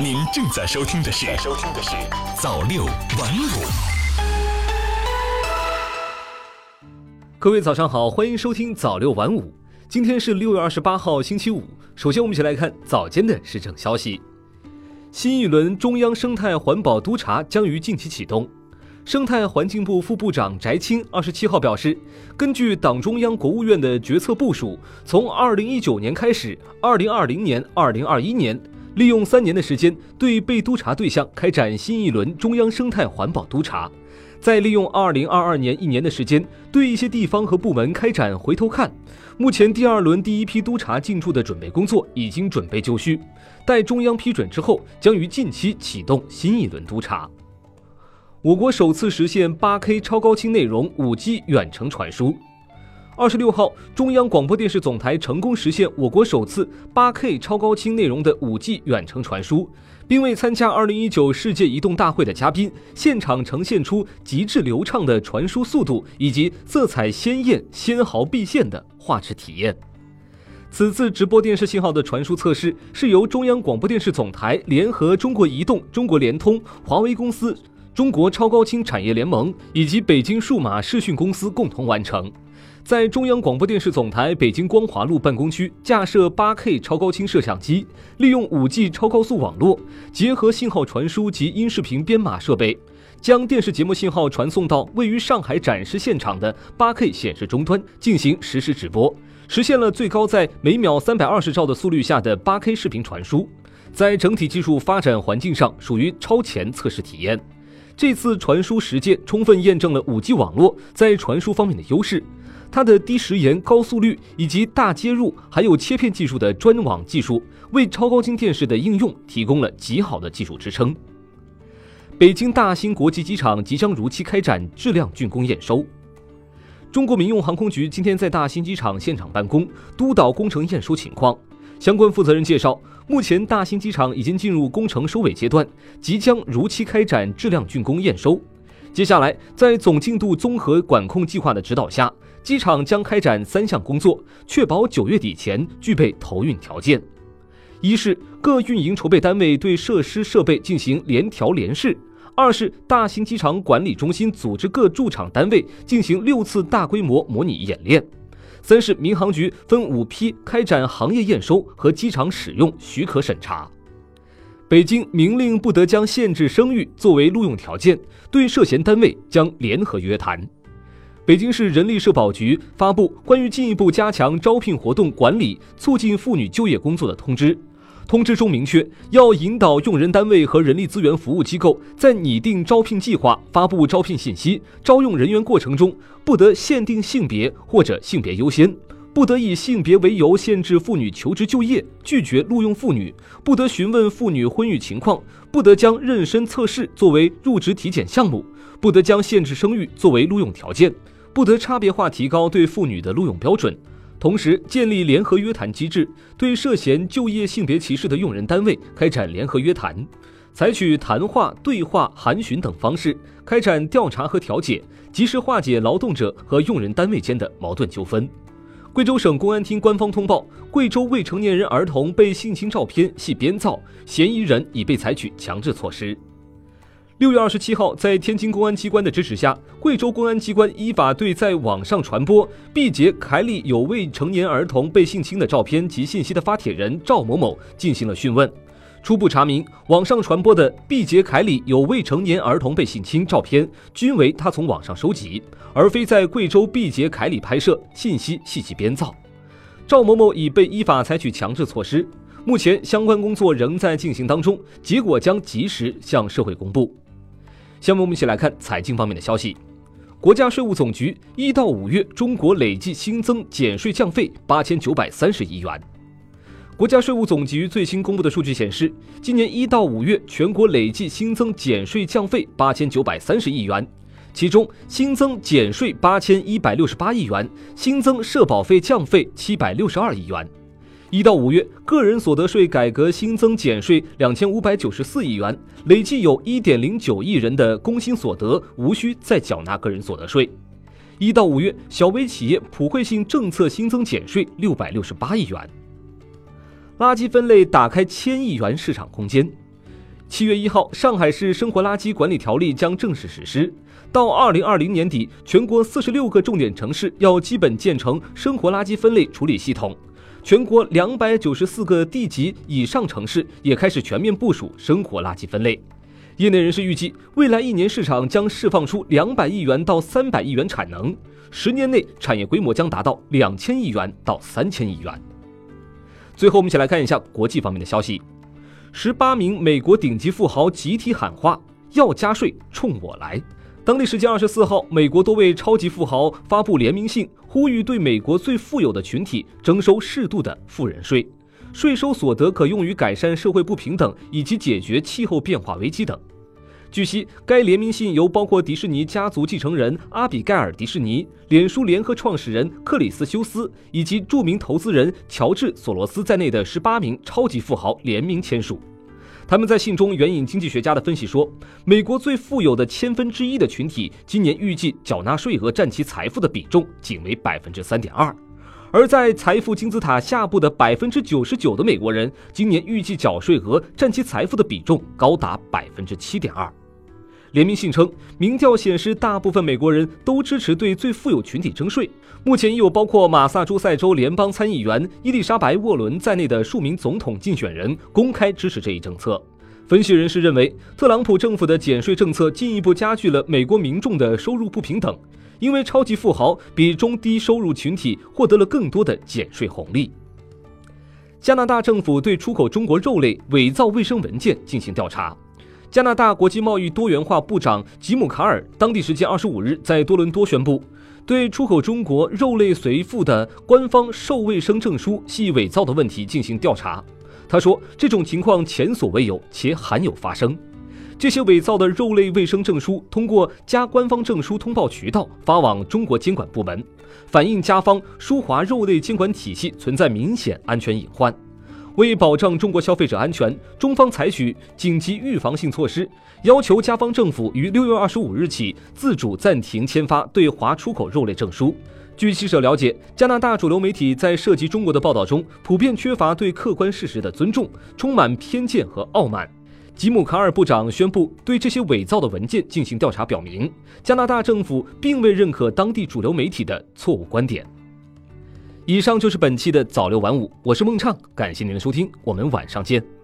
您正在收听的是《收听的是早六晚五》。各位早上好，欢迎收听早六晚五。今天是六月二十八号，星期五。首先，我们一起来看早间的市政消息。新一轮中央生态环保督查将于近期启动。生态环境部副部长翟青二十七号表示，根据党中央、国务院的决策部署，从二零一九年开始，二零二零年、二零二一年，利用三年的时间，对被督查对象开展新一轮中央生态环保督查，再利用二零二二年一年的时间，对一些地方和部门开展回头看。目前，第二轮第一批督查进驻的准备工作已经准备就绪，待中央批准之后，将于近期启动新一轮督查。我国首次实现 8K 超高清内容 5G 远程传输。二十六号，中央广播电视总台成功实现我国首次 8K 超高清内容的 5G 远程传输，并为参加2019世界移动大会的嘉宾现场呈现出极致流畅的传输速度以及色彩鲜艳、纤毫毕现的画质体验。此次直播电视信号的传输测试是由中央广播电视总台联合中国移动、中国联通、华为公司。中国超高清产业联盟以及北京数码视讯公司共同完成，在中央广播电视总台北京光华路办公区架设 8K 超高清摄像机，利用 5G 超高速网络，结合信号传输及音视频编码设备，将电视节目信号传送到位于上海展示现场的 8K 显示终端进行实时直播，实现了最高在每秒320兆的速率下的 8K 视频传输，在整体技术发展环境上属于超前测试体验。这次传输实践充分验证了 5G 网络在传输方面的优势，它的低时延、高速率以及大接入还有切片技术的专网技术，为超高清电视的应用提供了极好的技术支撑。北京大兴国际机场即将如期开展质量竣工验收。中国民用航空局今天在大兴机场现场办公，督导工程验收情况。相关负责人介绍。目前，大兴机场已经进入工程收尾阶段，即将如期开展质量竣工验收。接下来，在总进度综合管控计划的指导下，机场将开展三项工作，确保九月底前具备投运条件：一是各运营筹备单位对设施设备进行联调联试；二是大兴机场管理中心组织各驻场单位进行六次大规模模拟演练。三是民航局分五批开展行业验收和机场使用许可审查。北京明令不得将限制生育作为录用条件，对涉嫌单位将联合约谈。北京市人力社保局发布关于进一步加强招聘活动管理、促进妇女就业工作的通知。通知中明确，要引导用人单位和人力资源服务机构在拟定招聘计划、发布招聘信息、招用人员过程中，不得限定性别或者性别优先，不得以性别为由限制妇女求职就业、拒绝录用妇女，不得询问妇女婚育情况，不得将妊娠测试作为入职体检项目，不得将限制生育作为录用条件，不得差别化提高对妇女的录用标准。同时，建立联合约谈机制，对涉嫌就业性别歧视的用人单位开展联合约谈，采取谈话、对话、函询等方式开展调查和调解，及时化解劳动者和用人单位间的矛盾纠纷。贵州省公安厅官方通报：贵州未成年人儿童被性侵照片系编造，嫌疑人已被采取强制措施。六月二十七号，在天津公安机关的支持下，贵州公安机关依法对在网上传播毕节凯里有未成年儿童被性侵的照片及信息的发帖人赵某某进行了讯问。初步查明，网上传播的毕节凯里有未成年儿童被性侵照片，均为他从网上收集，而非在贵州毕节凯里拍摄，信息系其编造。赵某某已被依法采取强制措施，目前相关工作仍在进行当中，结果将及时向社会公布。下面我们一起来看财经方面的消息。国家税务总局一到五月中国累计新增减税降费八千九百三十亿元。国家税务总局最新公布的数据显示，今年一到五月全国累计新增减税降费八千九百三十亿元，其中新增减税八千一百六十八亿元，新增社保费降费七百六十二亿元。一到五月，个人所得税改革新增减税两千五百九十四亿元，累计有一点零九亿人的工薪所得无需再缴纳个人所得税。一到五月，小微企业普惠性政策新增减税六百六十八亿元。垃圾分类打开千亿元市场空间。七月一号，上海市生活垃圾管理条例将正式实施。到二零二零年底，全国四十六个重点城市要基本建成生活垃圾分类处理系统，全国两百九十四个地级以上城市也开始全面部署生活垃圾分类。业内人士预计，未来一年市场将释放出两百亿元到三百亿元产能，十年内产业规模将达到两千亿元到三千亿元。最后，我们一起来看一下国际方面的消息：十八名美国顶级富豪集体喊话，要加税冲我来。当地时间二十四号，美国多位超级富豪发布联名信，呼吁对美国最富有的群体征收适度的富人税，税收所得可用于改善社会不平等以及解决气候变化危机等。据悉，该联名信由包括迪士尼家族继承人阿比盖尔·迪士尼、脸书联合创始人克里斯·休斯以及著名投资人乔治·索罗斯在内的十八名超级富豪联名签署。他们在信中援引经济学家的分析说，美国最富有的千分之一的群体今年预计缴纳税额占其财富的比重仅为百分之三点二，而在财富金字塔下部的百分之九十九的美国人今年预计缴税额占其财富的比重高达百分之七点二。联名信称，民调显示大部分美国人都支持对最富有群体征税。目前已有包括马萨诸塞州联邦参议员伊丽莎白·沃伦在内的数名总统竞选人公开支持这一政策。分析人士认为，特朗普政府的减税政策进一步加剧了美国民众的收入不平等，因为超级富豪比中低收入群体获得了更多的减税红利。加拿大政府对出口中国肉类伪造卫生文件进行调查。加拿大国际贸易多元化部长吉姆·卡尔当地时间二十五日在多伦多宣布，对出口中国肉类随附的官方兽卫生证书系伪造的问题进行调查。他说，这种情况前所未有，且罕有发生。这些伪造的肉类卫生证书通过加官方证书通报渠道发往中国监管部门，反映加方舒华肉类监管体系存在明显安全隐患。为保障中国消费者安全，中方采取紧急预防性措施，要求加方政府于六月二十五日起自主暂停签发对华出口肉类证书。据记者了解，加拿大主流媒体在涉及中国的报道中，普遍缺乏对客观事实的尊重，充满偏见和傲慢。吉姆·卡尔部长宣布对这些伪造的文件进行调查，表明加拿大政府并未认可当地主流媒体的错误观点。以上就是本期的早六晚五，我是孟畅，感谢您的收听，我们晚上见。